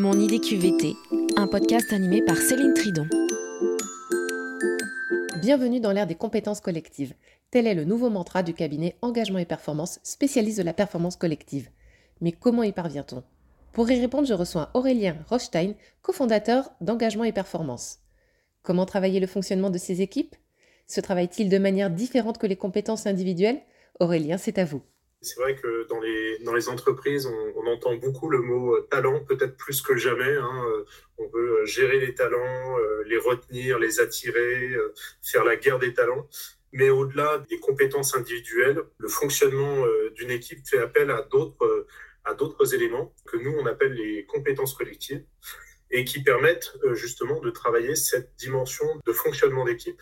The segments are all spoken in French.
Mon idée QVT, un podcast animé par Céline Tridon. Bienvenue dans l'ère des compétences collectives. Tel est le nouveau mantra du cabinet Engagement et Performance, spécialiste de la performance collective. Mais comment y parvient-on? Pour y répondre, je reçois Aurélien Rochstein, cofondateur d'Engagement et Performance. Comment travailler le fonctionnement de ces équipes? Se travaille-t-il de manière différente que les compétences individuelles? Aurélien, c'est à vous. C'est vrai que dans les, dans les entreprises, on, entend beaucoup le mot euh, talent, peut-être plus que jamais. Hein. Euh, on veut euh, gérer les talents, les retenir, les attirer, faire la guerre des talents. Mais au-delà des compétences individuelles, le fonctionnement d'une équipe fait appel à d'autres à d'autres éléments que nous on appelle les compétences collectives et qui permettent justement de travailler cette dimension de fonctionnement d'équipe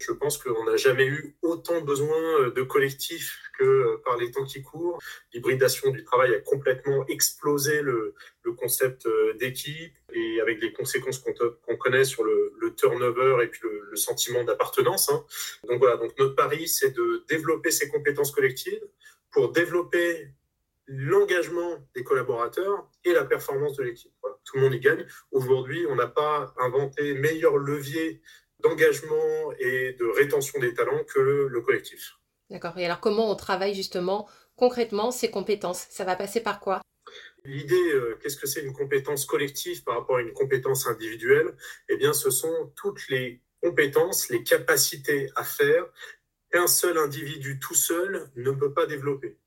je pense qu'on n'a jamais eu autant besoin de collectifs euh, par les temps qui courent. L'hybridation du travail a complètement explosé le, concept euh, d'équipe et avec les conséquences qu'on connaît sur le, turnover et puis le, sentiment d'appartenance. Hein. Donc voilà, donc notre pari, c'est de développer ces compétences collectives pour développer l'engagement des collaborateurs et la performance de l'équipe. Tout le monde y gagne. Aujourd'hui, on n'a pas inventé meilleur levier d'engagement et de rétention des talents que le, collectif. D'accord. Et alors comment on travaille justement concrètement ces compétences? Ça va passer par quoi? L'idée, euh, qu'est-ce que c'est une compétence collective par rapport à une compétence individuelle? Eh bien, ce sont toutes les compétences, les capacités à faire qu'un seul individu tout seul ne peut pas développer.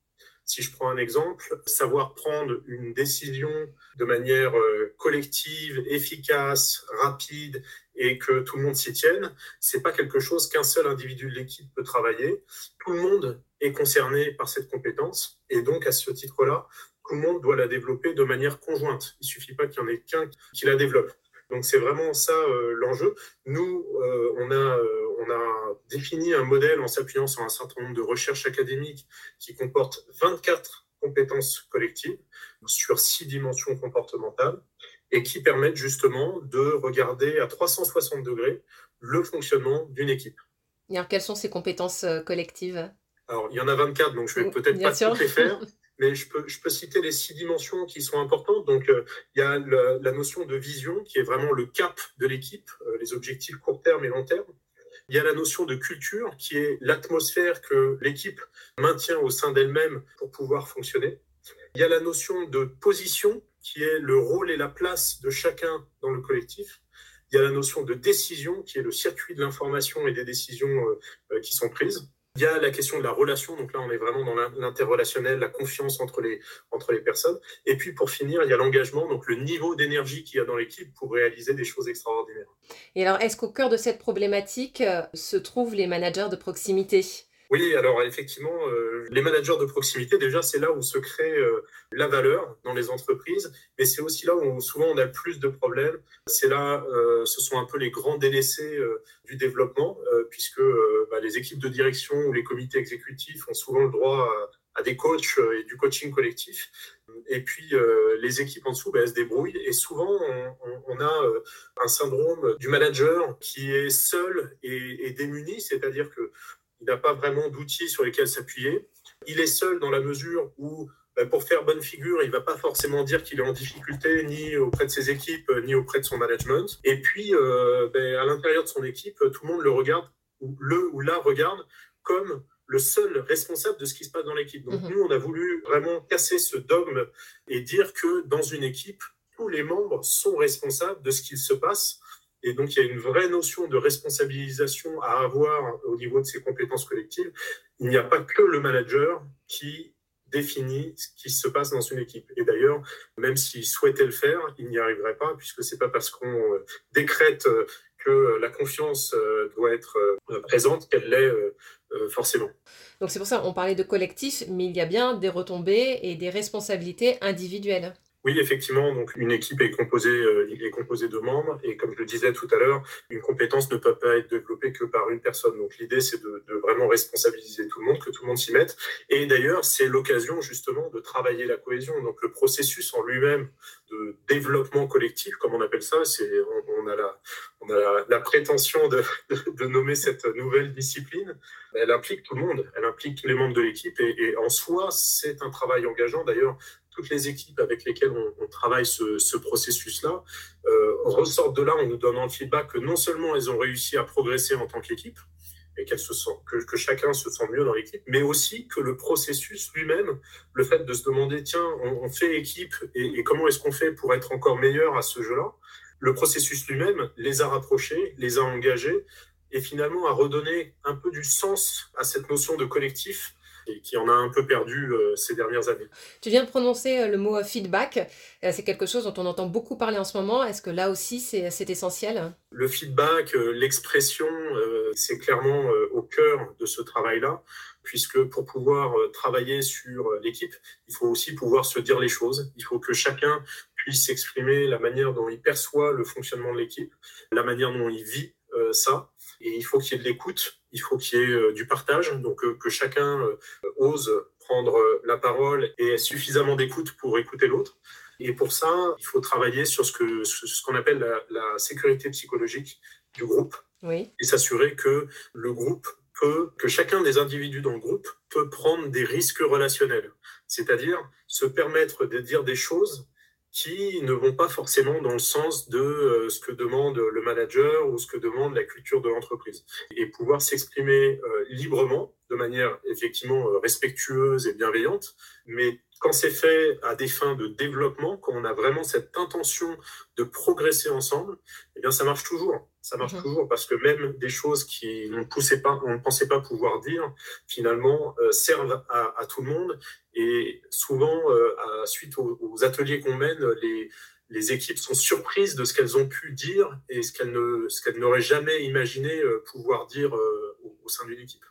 Si je prends un exemple, savoir prendre une décision de manière euh, collective, efficace, rapide et que tout le monde s'y tienne, c'est pas quelque chose qu'un seul individu de l'équipe peut travailler. Tout le monde est concerné par cette compétence et donc à ce titre-là, tout le monde doit la développer de manière conjointe. Il suffit pas qu'il y en ait qu'un qui la développe. Donc c'est vraiment ça euh, l'enjeu. Nous, euh, on, a, on a défini un modèle en s'appuyant sur un certain nombre de recherches académiques qui comportent 24 compétences collectives sur six dimensions comportementales et qui permettent justement de regarder à 360 degrés le fonctionnement d'une équipe. Et alors, quelles sont ces compétences euh, collectives? Alors, il y en a 24, donc je vais peut-être pas toutes les faire, mais je peux, je peux citer les six dimensions qui sont importantes. Donc, euh, il y a la, notion de vision, qui est vraiment le cap de l'équipe, euh, les objectifs court terme et long terme. Il y a la notion de culture, qui est l'atmosphère que l'équipe maintient au sein d'elle-même pour pouvoir fonctionner. Il y a la notion de position, qui est le rôle et la place de chacun dans le collectif. Il y a la notion de décision, qui est le circuit de l'information et des décisions euh, euh, qui sont prises. Il y a la question de la relation, donc là on est vraiment dans l'interrelationnel, la confiance entre les, entre les personnes. Et puis pour finir, il y a l'engagement, donc le niveau d'énergie qu'il y a dans l'équipe pour réaliser des choses extraordinaires. Et alors est-ce qu'au cœur de cette problématique euh, se trouvent les managers de proximité? Oui, alors effectivement, euh, les managers de proximité, déjà, c'est là où se crée euh, la valeur dans les entreprises, mais c'est aussi là où souvent on a le plus de problèmes. C'est là, euh, ce sont un peu les grands délaissés du développement, puisque bah, les équipes de direction ou les comités exécutifs ont souvent le droit à, des coachs et du coaching collectif. Et puis, les équipes en dessous, bah, elles se débrouillent. Et souvent, on, a un syndrome du manager qui est seul et, et démuni, c'est-à-dire que il n'a pas vraiment d'outils sur lesquels s'appuyer. Il est seul dans la mesure où, ben, pour faire bonne figure, il ne va pas forcément dire qu'il est en difficulté ni auprès de ses équipes, ni auprès de son management. Et puis, euh, ben, à l'intérieur de son équipe, tout le monde le regarde, ou le ou la regarde comme le seul responsable de ce qui se passe dans l'équipe. Donc, mhm. nous, on a voulu vraiment casser ce dogme et dire que dans une équipe, tous les membres sont responsables de ce qu'il se passe et donc, il y a une vraie notion de responsabilisation à avoir au niveau de ses compétences collectives. Il n'y a pas que le manager qui définit ce qui se passe dans une équipe. Et d'ailleurs, même s'il souhaitait le faire, il n'y arriverait pas, puisque c'est pas parce qu'on euh, décrète euh, que la confiance euh, doit être présente qu'elle l'est forcément. Donc c'est pour ça qu'on parlait de collectif, mais il y a bien des retombées et des responsabilités individuelles. Oui, effectivement, donc une équipe est composée, euh, est composée de membres et comme je le disais tout à l'heure, une compétence ne peut pas être développée que par une personne. Donc l'idée, c'est de, de, vraiment responsabiliser tout le monde, que tout le monde s'y mette. Et d'ailleurs, c'est l'occasion justement de travailler la cohésion. Donc le processus en lui-même de développement collectif, comme on appelle ça, c'est on, a la, on a la, prétention de, de, nommer cette nouvelle discipline. Elle implique tout le monde, elle implique les membres de l'équipe et en soi, c'est un travail engageant. D'ailleurs, toutes les équipes avec lesquelles on, travaille ce, processus-là. Euh, ressortent de là en nous donnant le feedback que non seulement elles ont réussi à progresser en tant qu'équipe, et qu'elle se sent, que, chacun se sent mieux dans l'équipe, mais aussi que le processus lui-même, le fait de se demander, tiens, on, fait équipe et, comment est-ce qu'on fait pour être encore meilleur à ce jeu-là, le processus lui-même les a rapprochés, les a engagés et finalement a redonné un peu du sens à cette notion de collectif et qui en a un peu perdu euh, ces dernières années. Tu viens de prononcer euh, le mot euh, feedback. c'est quelque chose dont on entend beaucoup parler en ce moment. Est-ce que là aussi, c'est essentiel? Le feedback, l'expression, c'est clairement au cœur de ce travail-là, puisque pour pouvoir travailler sur l'équipe, il faut aussi pouvoir se dire les choses. Il faut que chacun puisse exprimer la manière dont il perçoit le fonctionnement de l'équipe, la manière dont il vit ça. Et il faut qu'il y ait de l'écoute, il faut qu'il y ait euh, du partage, donc euh, que chacun euh, ose prendre la parole et ait suffisamment d'écoute pour écouter l'autre. Et pour ça, il faut travailler sur ce qu'on ce qu'on appelle la, sécurité psychologique du groupe oui. et s'assurer que le groupe peut, que chacun des individus dans le groupe peut prendre des risques relationnels, c'est-à-dire se permettre de dire des choses qui ne vont pas forcément dans le sens de euh, ce que demande le manager ou ce que demande la culture de l'entreprise. Et pouvoir s'exprimer euh, librement, de manière effectivement euh, respectueuse et bienveillante, mais quand c'est fait à des fins de développement, quand on a vraiment cette intention de progresser ensemble, eh bien ça marche toujours. Ça marche mhm. toujours parce que même des choses qui ne poussait pas, on ne pensait pas pouvoir dire, finalement servent à, à, tout le monde et souvent, euh, suite aux, ateliers qu'on mène, les, les, équipes sont surprises de ce qu'elles ont pu dire et ce qu'elles ne, ce qu'elles n'auraient jamais imaginé euh, pouvoir dire euh, au, sein d'une équipe.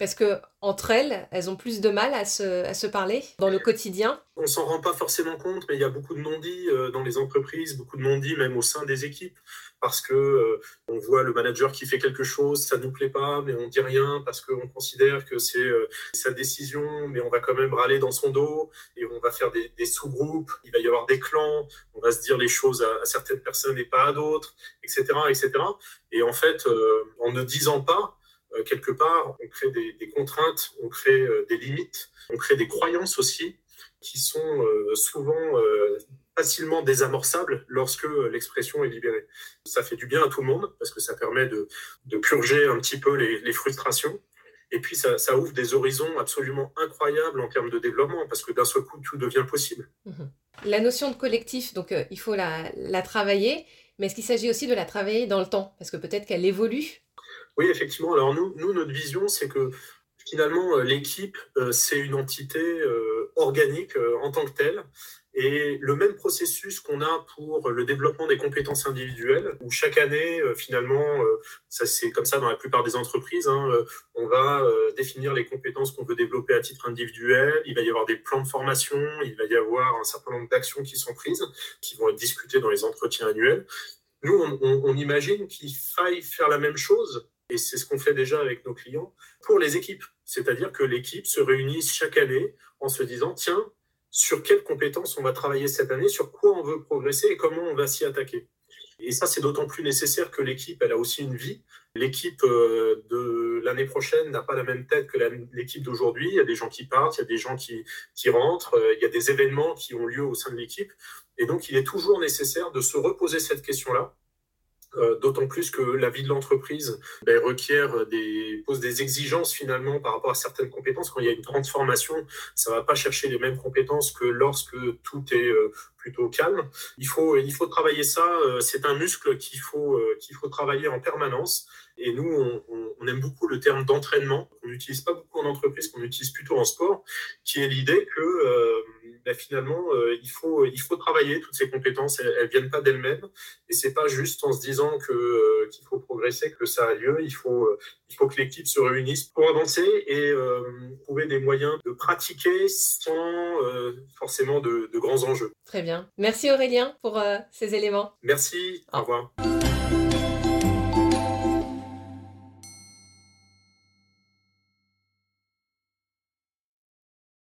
Parce que entre elles, elles ont plus de mal à se, à se parler dans le quotidien. On s'en rend pas forcément compte, mais il y a beaucoup de non-dits dans les entreprises, beaucoup de non-dits même au sein des équipes parce que euh, on voit le manager qui fait quelque chose, ça nous plaît pas, mais on dit rien parce qu'on considère que c'est euh, sa décision, mais on va quand même râler dans son dos et on va faire des, sous-groupes, il va y avoir des clans, on va se dire les choses à, certaines personnes et pas à d'autres, etc., etc. Et en fait, euh, en ne disant pas, quelque part, on crée des, contraintes, on crée des limites, on crée des croyances aussi qui sont souvent facilement désamorçable lorsque l'expression est libérée. Ça fait du bien à tout le monde parce que ça permet de, purger un petit peu les, frustrations. Et puis, ça, ouvre des horizons absolument incroyables en termes de développement parce que d'un seul coup, tout devient possible. Mhm. La notion de collectif, donc euh, il faut la, travailler, mais est-ce qu'il s'agit aussi de la travailler dans le temps? Parce que peut-être qu'elle évolue. Oui, effectivement. Alors, nous, notre vision, c'est que finalement, euh, l'équipe, euh, c'est une entité organique en tant que telle. Et le même processus qu'on a pour le développement des compétences individuelles, où chaque année, euh, finalement, euh, ça c'est comme ça dans la plupart des entreprises, hein, euh, on va définir les compétences qu'on veut développer à titre individuel, il va y avoir des plans de formation, il va y avoir un certain nombre d'actions qui sont prises, qui vont être discutées dans les entretiens annuels. Nous, on imagine qu'il faille faire la même chose, et c'est ce qu'on fait déjà avec nos clients, pour les équipes. C'est-à-dire que l'équipe se réunisse chaque année en se disant, tiens, sur quelles compétences on va travailler cette année, sur quoi on veut progresser et comment on va s'y attaquer. Et ça, c'est d'autant plus nécessaire que l'équipe, elle a aussi une vie. L'équipe euh, de l'année prochaine n'a pas la même tête que l'équipe d'aujourd'hui. Il y a des gens qui partent, il y a des gens qui, qui rentrent, euh, il y a des événements qui ont lieu au sein de l'équipe. Et donc, il est toujours nécessaire de se reposer cette question-là euh, d'autant plus que la vie de l'entreprise ben, requiert des, pose des exigences finalement par rapport à certaines compétences. Quand il y a une transformation, ça va pas chercher les mêmes compétences que lorsque tout est euh, plutôt calme. Il faut, il faut travailler ça. Euh, c'est un muscle qu'il faut, qu'il faut travailler en permanence. Et nous, on, on aime beaucoup le terme d'entraînement. On n'utilise pas beaucoup en entreprise, qu'on utilise plutôt en sport, qui est l'idée que ben, finalement, euh, il, faut, il faut travailler toutes ces compétences. Elles, ne viennent pas d'elles-mêmes. Et c'est pas juste en se disant que, euh, qu'il faut progresser que ça a lieu. Il faut, euh, il faut que l'équipe se réunisse pour avancer et trouver des moyens de pratiquer sans forcément de, de, grands enjeux. Très bien. Merci Aurélien pour ces éléments. Merci. Au revoir.